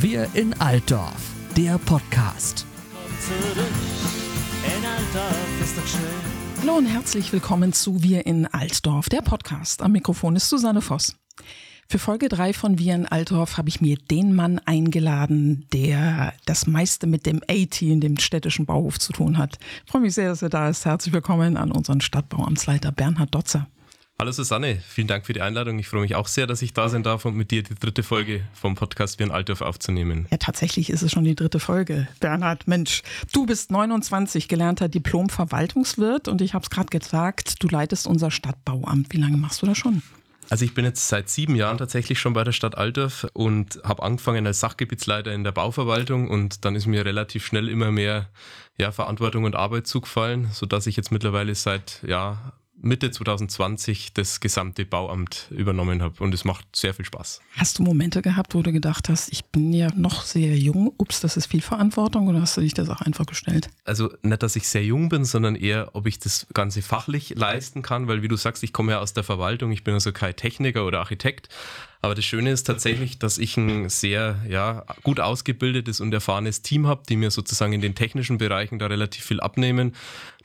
Wir in Altdorf, der Podcast. Hallo und herzlich willkommen zu Wir in Altdorf, der Podcast. Am Mikrofon ist Susanne Voss. Für Folge 3 von Wir in Altdorf habe ich mir den Mann eingeladen, der das meiste mit dem A-Team, dem städtischen Bauhof, zu tun hat. Ich freue mich sehr, dass er da ist. Herzlich willkommen an unseren Stadtbauamtsleiter Bernhard Dotzer. Hallo Susanne, vielen Dank für die Einladung. Ich freue mich auch sehr, dass ich da sein darf und mit dir die dritte Folge vom Podcast Wir in Altdorf aufzunehmen. Ja, tatsächlich ist es schon die dritte Folge. Bernhard, Mensch, du bist 29, gelernter Diplom-Verwaltungswirt und ich habe es gerade gesagt, du leitest unser Stadtbauamt. Wie lange machst du das schon? Also ich bin jetzt seit sieben Jahren tatsächlich schon bei der Stadt Altdorf und habe angefangen als Sachgebietsleiter in der Bauverwaltung und dann ist mir relativ schnell immer mehr ja, Verantwortung und Arbeit zugefallen, sodass ich jetzt mittlerweile seit ja, Mitte 2020 das gesamte Bauamt übernommen habe und es macht sehr viel Spaß. Hast du Momente gehabt, wo du gedacht hast, ich bin ja noch sehr jung, ups, das ist viel Verantwortung oder hast du dich das auch einfach gestellt? Also nicht, dass ich sehr jung bin, sondern eher, ob ich das Ganze fachlich leisten kann, weil wie du sagst, ich komme ja aus der Verwaltung, ich bin also kein Techniker oder Architekt, aber das Schöne ist tatsächlich, dass ich ein sehr ja, gut ausgebildetes und erfahrenes Team habe, die mir sozusagen in den technischen Bereichen da relativ viel abnehmen.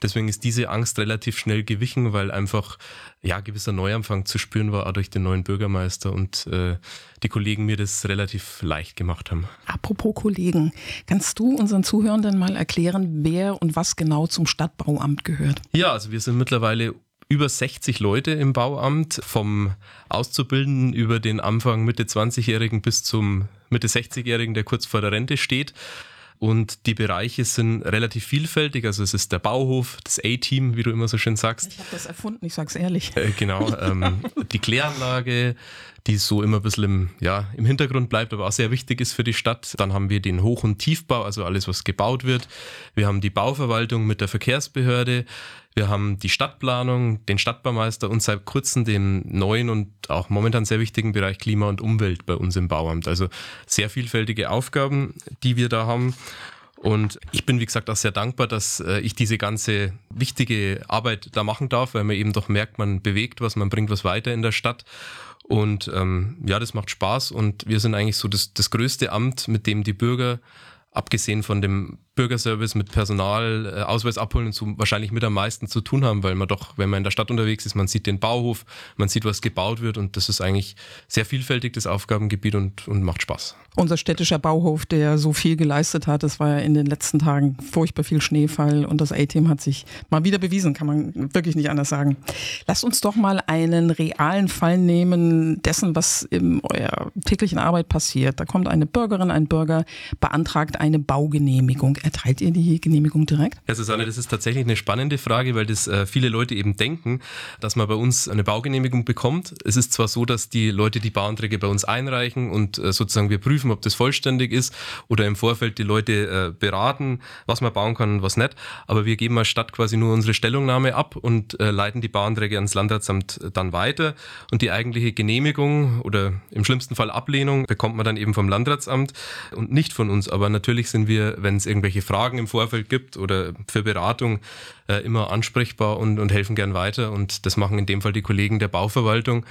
Deswegen ist diese Angst relativ schnell gewichen, weil einfach ja gewisser Neuanfang zu spüren war, auch durch den neuen Bürgermeister und äh, die Kollegen mir das relativ leicht gemacht haben. Apropos Kollegen, kannst du unseren Zuhörenden mal erklären, wer und was genau zum Stadtbauamt gehört? Ja, also wir sind mittlerweile über 60 Leute im Bauamt, vom Auszubildenden über den Anfang Mitte 20-Jährigen bis zum Mitte 60-Jährigen, der kurz vor der Rente steht. Und die Bereiche sind relativ vielfältig. Also es ist der Bauhof, das A-Team, wie du immer so schön sagst. Ich habe das erfunden, ich sag's ehrlich. Äh, genau. Ähm, die Kläranlage, die so immer ein bisschen im, ja, im Hintergrund bleibt, aber auch sehr wichtig ist für die Stadt. Dann haben wir den Hoch- und Tiefbau, also alles, was gebaut wird. Wir haben die Bauverwaltung mit der Verkehrsbehörde. Wir haben die Stadtplanung, den Stadtbaumeister und seit kurzem den neuen und auch momentan sehr wichtigen Bereich Klima und Umwelt bei uns im Bauamt. Also sehr vielfältige Aufgaben, die wir da haben. Und ich bin, wie gesagt, auch sehr dankbar, dass äh, ich diese ganze wichtige Arbeit da machen darf, weil man eben doch merkt, man bewegt was, man bringt was weiter in der Stadt. Und ähm, ja, das macht Spaß und wir sind eigentlich so das, das größte Amt, mit dem die Bürger, abgesehen von dem Bürgerservice mit Personal, äh, Ausweis abholen und so wahrscheinlich mit am meisten zu tun haben, weil man doch, wenn man in der Stadt unterwegs ist, man sieht den Bauhof, man sieht, was gebaut wird und das ist eigentlich sehr vielfältig, das Aufgabengebiet und, und macht Spaß. Unser städtischer Bauhof, der so viel geleistet hat, das war ja in den letzten Tagen furchtbar viel Schneefall und das A-Team hat sich mal wieder bewiesen, kann man wirklich nicht anders sagen. Lasst uns doch mal einen realen Fall nehmen dessen, was in eurer täglichen Arbeit passiert. Da kommt eine Bürgerin, ein Bürger, beantragt eine Baugenehmigung Erteilt ihr die Genehmigung direkt? Ja, Susanne, das ist tatsächlich eine spannende Frage, weil das äh, viele Leute eben denken, dass man bei uns eine Baugenehmigung bekommt. Es ist zwar so, dass die Leute die Bauanträge bei uns einreichen und äh, sozusagen wir prüfen, ob das vollständig ist oder im Vorfeld die Leute äh, beraten, was man bauen kann und was nicht. Aber wir geben als Stadt quasi nur unsere Stellungnahme ab und äh, leiten die Bauanträge ans Landratsamt dann weiter. Und die eigentliche Genehmigung oder im schlimmsten Fall Ablehnung bekommt man dann eben vom Landratsamt und nicht von uns. Aber natürlich sind wir, wenn es irgendwelche irgendwelche Fragen im Vorfeld gibt oder für Beratung, äh, immer ansprechbar und, und helfen gern weiter. Und das machen in dem Fall die Kollegen der Bauverwaltung.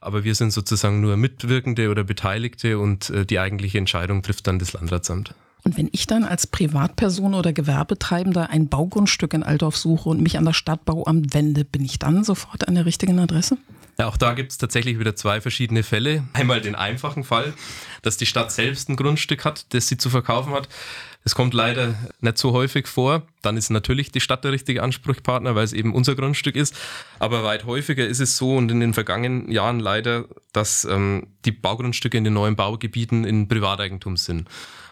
Aber wir sind sozusagen nur Mitwirkende oder Beteiligte und äh, die eigentliche Entscheidung trifft dann das Landratsamt. Und wenn ich dann als Privatperson oder Gewerbetreibender ein Baugrundstück in Altdorf suche und mich an das Stadtbauamt wende, bin ich dann sofort an der richtigen Adresse? Ja, auch da gibt es tatsächlich wieder zwei verschiedene Fälle. Einmal den einfachen Fall, dass die Stadt selbst ein Grundstück hat, das sie zu verkaufen hat. Es kommt leider nicht so häufig vor. Dann ist natürlich die Stadt der richtige Ansprechpartner, weil es eben unser Grundstück ist. Aber weit häufiger ist es so und in den vergangenen Jahren leider, dass ähm, die Baugrundstücke in den neuen Baugebieten in Privateigentum sind.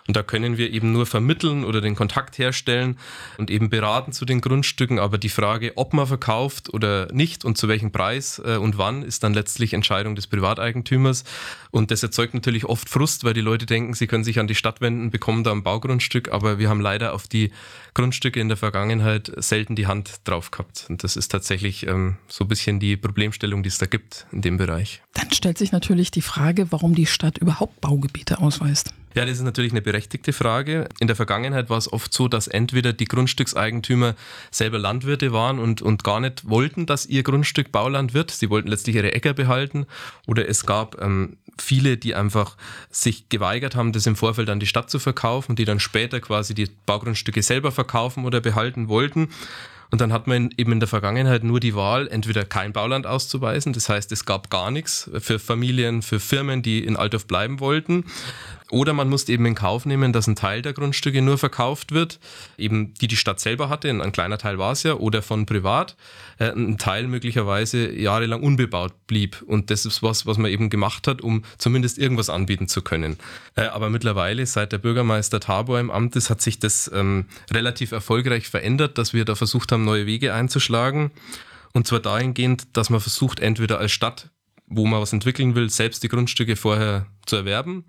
Und da können wir eben nur vermitteln oder den Kontakt herstellen und eben beraten zu den Grundstücken. Aber die Frage, ob man verkauft oder nicht und zu welchem Preis äh, und wann, ist dann letztlich Entscheidung des Privateigentümers. Und das erzeugt natürlich oft Frust, weil die Leute denken, sie können sich an die Stadt wenden, bekommen da ein Baugrundstück. Aber wir haben leider auf die Grundstücke in der Vergangenheit selten die Hand drauf gehabt. Und das ist tatsächlich ähm, so ein bisschen die Problemstellung, die es da gibt in dem Bereich. Dann stellt sich natürlich die Frage, warum die Stadt überhaupt Baugebiete ausweist. Ja, das ist natürlich eine berechtigte Frage. In der Vergangenheit war es oft so, dass entweder die Grundstückseigentümer selber Landwirte waren und, und gar nicht wollten, dass ihr Grundstück Bauland wird. Sie wollten letztlich ihre Äcker behalten. Oder es gab ähm, viele, die einfach sich geweigert haben, das im Vorfeld an die Stadt zu verkaufen, die dann später quasi die Baugrundstücke selber verkaufen oder behalten wollten. Und dann hat man eben in der Vergangenheit nur die Wahl, entweder kein Bauland auszuweisen, das heißt, es gab gar nichts für Familien, für Firmen, die in Altdorf bleiben wollten, oder man musste eben in Kauf nehmen, dass ein Teil der Grundstücke nur verkauft wird, eben die die Stadt selber hatte, ein kleiner Teil war es ja, oder von privat, äh, ein Teil möglicherweise jahrelang unbebaut blieb. Und das ist was, was man eben gemacht hat, um zumindest irgendwas anbieten zu können. Äh, aber mittlerweile, seit der Bürgermeister Tabor im Amt ist, hat sich das ähm, relativ erfolgreich verändert, dass wir da versucht haben, neue Wege einzuschlagen. Und zwar dahingehend, dass man versucht, entweder als Stadt, wo man was entwickeln will, selbst die Grundstücke vorher zu erwerben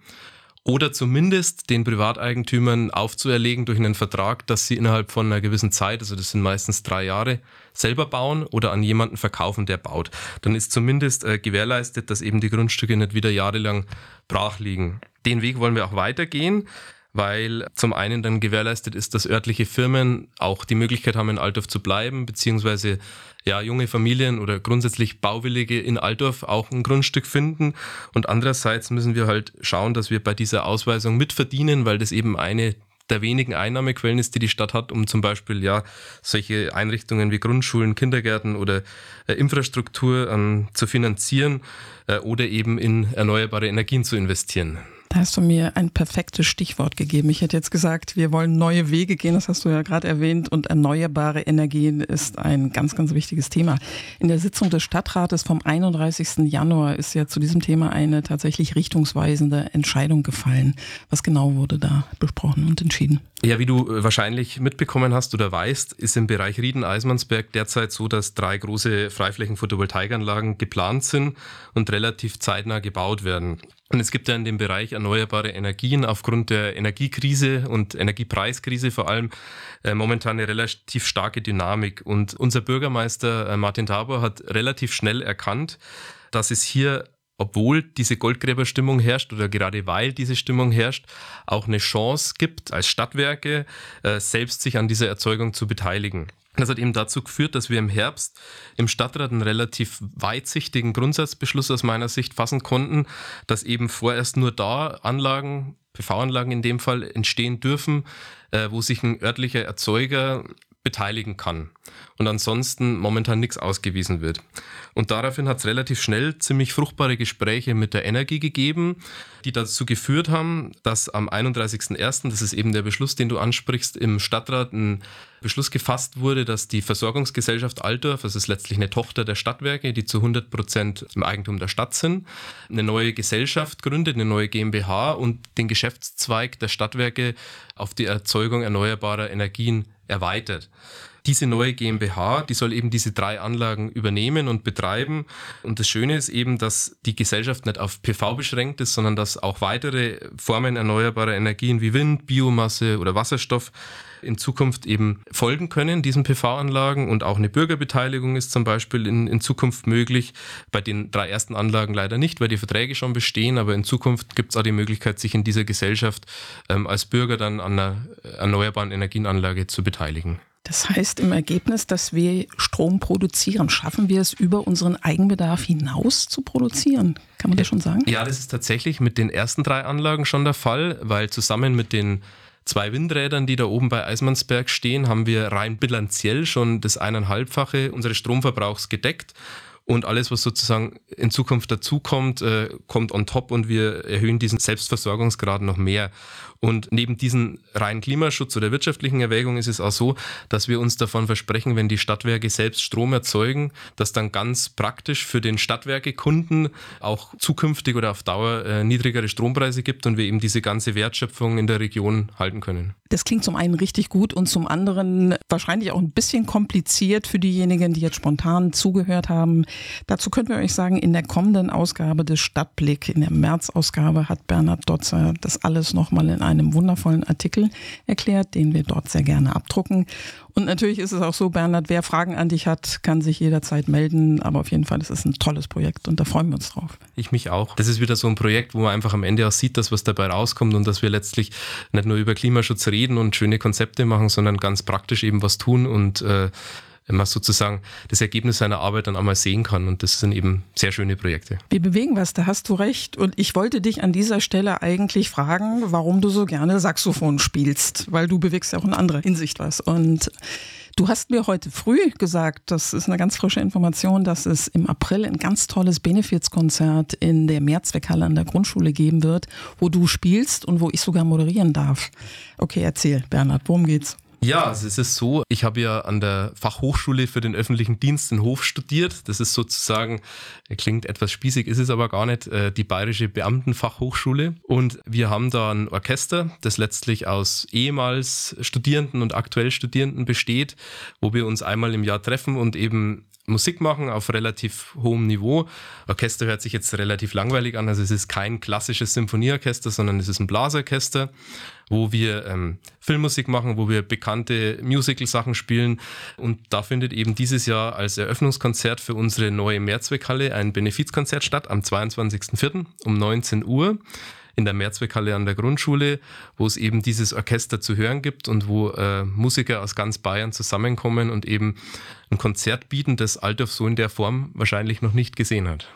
oder zumindest den Privateigentümern aufzuerlegen durch einen Vertrag, dass sie innerhalb von einer gewissen Zeit, also das sind meistens drei Jahre, selber bauen oder an jemanden verkaufen, der baut. Dann ist zumindest äh, gewährleistet, dass eben die Grundstücke nicht wieder jahrelang brach liegen. Den Weg wollen wir auch weitergehen weil zum einen dann gewährleistet ist, dass örtliche Firmen auch die Möglichkeit haben, in Altdorf zu bleiben, beziehungsweise ja, junge Familien oder grundsätzlich Bauwillige in Altdorf auch ein Grundstück finden. Und andererseits müssen wir halt schauen, dass wir bei dieser Ausweisung mitverdienen, weil das eben eine der wenigen Einnahmequellen ist, die die Stadt hat, um zum Beispiel ja solche Einrichtungen wie Grundschulen, Kindergärten oder äh, Infrastruktur ähm, zu finanzieren äh, oder eben in erneuerbare Energien zu investieren. Hast du mir ein perfektes Stichwort gegeben. Ich hätte jetzt gesagt, wir wollen neue Wege gehen, das hast du ja gerade erwähnt, und erneuerbare Energien ist ein ganz, ganz wichtiges Thema. In der Sitzung des Stadtrates vom 31. Januar ist ja zu diesem Thema eine tatsächlich richtungsweisende Entscheidung gefallen. Was genau wurde da besprochen und entschieden? Ja, wie du äh, wahrscheinlich mitbekommen hast oder weißt, ist im Bereich Rieden-Eismannsberg derzeit so, dass drei große Freiflächen-Photovoltaikanlagen geplant sind und relativ zeitnah gebaut werden. Und es gibt ja in dem Bereich erneuerbare Energien aufgrund der Energiekrise und Energiepreiskrise vor allem äh, momentan eine relativ starke Dynamik. Und unser Bürgermeister äh, Martin Tabor hat relativ schnell erkannt, dass es hier obwohl diese Goldgräberstimmung herrscht oder gerade weil diese Stimmung herrscht, auch eine Chance gibt, als Stadtwerke äh, selbst sich an dieser Erzeugung zu beteiligen. Das hat eben dazu geführt, dass wir im Herbst im Stadtrat einen relativ weitsichtigen Grundsatzbeschluss aus meiner Sicht fassen konnten, dass eben vorerst nur da Anlagen, PV-Anlagen in dem Fall, entstehen dürfen, äh, wo sich ein örtlicher Erzeuger beteiligen kann und ansonsten momentan nichts ausgewiesen wird. Und daraufhin hat es relativ schnell ziemlich fruchtbare Gespräche mit der Energie gegeben, die dazu geführt haben, dass am 31.01., das ist eben der Beschluss, den du ansprichst, im Stadtrat ein Beschluss gefasst wurde, dass die Versorgungsgesellschaft Altdorf, das ist letztlich eine Tochter der Stadtwerke, die zu 100 Prozent im Eigentum der Stadt sind, eine neue Gesellschaft gründet, eine neue GmbH und den Geschäftszweig der Stadtwerke auf die Erzeugung erneuerbarer Energien erweitert. Diese neue GmbH, die soll eben diese drei Anlagen übernehmen und betreiben. Und das Schöne ist eben, dass die Gesellschaft nicht auf PV beschränkt ist, sondern dass auch weitere Formen erneuerbarer Energien wie Wind, Biomasse oder Wasserstoff in Zukunft eben folgen können, diesen PV-Anlagen. Und auch eine Bürgerbeteiligung ist zum Beispiel in, in Zukunft möglich. Bei den drei ersten Anlagen leider nicht, weil die Verträge schon bestehen. Aber in Zukunft gibt es auch die Möglichkeit, sich in dieser Gesellschaft ähm, als Bürger dann an einer erneuerbaren Energienanlage zu beteiligen. Das heißt im Ergebnis, dass wir Strom produzieren. Schaffen wir es über unseren Eigenbedarf hinaus zu produzieren? Kann man das schon sagen? Ja, das ist tatsächlich mit den ersten drei Anlagen schon der Fall, weil zusammen mit den zwei Windrädern, die da oben bei Eismannsberg stehen, haben wir rein bilanziell schon das eineinhalbfache unseres Stromverbrauchs gedeckt. Und alles, was sozusagen in Zukunft dazukommt, äh, kommt on top und wir erhöhen diesen Selbstversorgungsgrad noch mehr. Und neben diesen reinen Klimaschutz oder wirtschaftlichen Erwägungen ist es auch so, dass wir uns davon versprechen, wenn die Stadtwerke selbst Strom erzeugen, dass dann ganz praktisch für den Stadtwerkekunden auch zukünftig oder auf Dauer äh, niedrigere Strompreise gibt und wir eben diese ganze Wertschöpfung in der Region halten können. Das klingt zum einen richtig gut und zum anderen wahrscheinlich auch ein bisschen kompliziert für diejenigen, die jetzt spontan zugehört haben. Dazu könnten wir euch sagen, in der kommenden Ausgabe des Stadtblick, in der März-Ausgabe, hat Bernhard Dotzer das alles nochmal in einem wundervollen Artikel erklärt, den wir dort sehr gerne abdrucken. Und natürlich ist es auch so, Bernhard, wer Fragen an dich hat, kann sich jederzeit melden. Aber auf jeden Fall, ist ein tolles Projekt und da freuen wir uns drauf. Ich mich auch. Das ist wieder so ein Projekt, wo man einfach am Ende auch sieht, dass was dabei rauskommt und dass wir letztlich nicht nur über Klimaschutz reden und schöne Konzepte machen, sondern ganz praktisch eben was tun und äh, man sozusagen das Ergebnis seiner Arbeit dann einmal sehen kann. Und das sind eben sehr schöne Projekte. Wir bewegen was, da hast du recht. Und ich wollte dich an dieser Stelle eigentlich fragen, warum du so gerne Saxophon spielst, weil du bewegst ja auch in anderer Hinsicht was. Und Du hast mir heute früh gesagt, das ist eine ganz frische Information, dass es im April ein ganz tolles Benefizkonzert in der Mehrzweckhalle an der Grundschule geben wird, wo du spielst und wo ich sogar moderieren darf. Okay, erzähl, Bernhard, worum geht's? Ja, also es ist so, ich habe ja an der Fachhochschule für den öffentlichen Dienst in Hof studiert. Das ist sozusagen, klingt etwas spießig, ist es aber gar nicht, äh, die Bayerische Beamtenfachhochschule. Und wir haben da ein Orchester, das letztlich aus ehemals Studierenden und aktuell Studierenden besteht, wo wir uns einmal im Jahr treffen und eben Musik machen auf relativ hohem Niveau. Orchester hört sich jetzt relativ langweilig an, also es ist kein klassisches Symphonieorchester, sondern es ist ein Blasorchester, wo wir ähm, Filmmusik machen, wo wir bekannte Musical-Sachen spielen. Und da findet eben dieses Jahr als Eröffnungskonzert für unsere neue Mehrzweckhalle ein Benefizkonzert statt am 22.04. um 19 Uhr in der Mehrzweckhalle an der Grundschule, wo es eben dieses Orchester zu hören gibt und wo äh, Musiker aus ganz Bayern zusammenkommen und eben ein Konzert bieten, das Altdorf so in der Form wahrscheinlich noch nicht gesehen hat.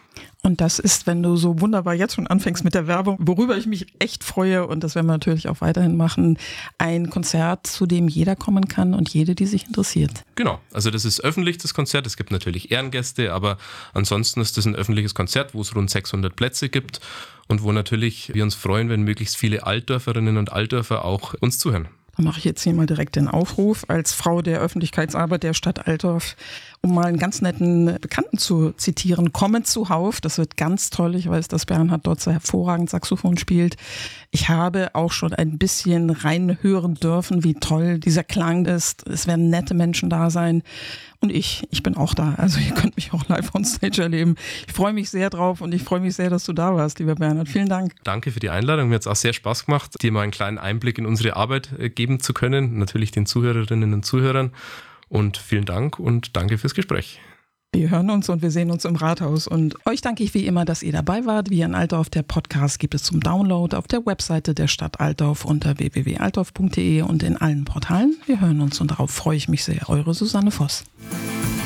Und das ist, wenn du so wunderbar jetzt schon anfängst mit der Werbung, worüber ich mich echt freue und das werden wir natürlich auch weiterhin machen, ein Konzert, zu dem jeder kommen kann und jede, die sich interessiert. Genau, also das ist öffentlich, das Konzert. Es gibt natürlich Ehrengäste, aber ansonsten ist das ein öffentliches Konzert, wo es rund 600 Plätze gibt und wo natürlich wir uns freuen, wenn möglichst viele Altdörferinnen und Altdörfer auch uns zuhören. Da mache ich jetzt hier mal direkt den Aufruf als Frau der Öffentlichkeitsarbeit der Stadt Altdorf, um mal einen ganz netten Bekannten zu zitieren. Kommen zuhauf, das wird ganz toll. Ich weiß, dass Bernhard dort so hervorragend Saxophon spielt. Ich habe auch schon ein bisschen reinhören dürfen, wie toll dieser Klang ist. Es werden nette Menschen da sein. Und ich, ich bin auch da. Also ihr könnt mich auch live on stage erleben. Ich freue mich sehr drauf und ich freue mich sehr, dass du da warst, lieber Bernhard. Vielen Dank. Danke für die Einladung. Mir hat es auch sehr Spaß gemacht, dir mal einen kleinen Einblick in unsere Arbeit äh, geben zu können. Natürlich den Zuhörerinnen und Zuhörern. Und vielen Dank und danke fürs Gespräch. Wir hören uns und wir sehen uns im Rathaus. Und euch danke ich wie immer, dass ihr dabei wart. Wie ein Altdorf, der Podcast gibt es zum Download auf der Webseite der Stadt Altdorf unter www.altdorf.de und in allen Portalen. Wir hören uns und darauf freue ich mich sehr. Eure Susanne Voss.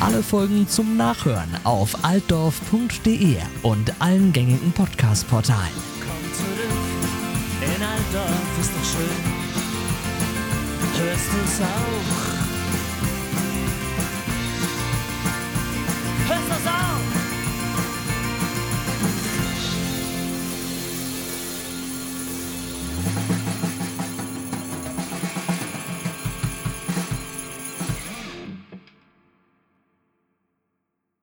Alle Folgen zum Nachhören auf altdorf.de und allen gängigen Podcast-Portalen. Komm zurück, in Altdorf ist doch schön. Hörst du's auch? Hörst du's auch?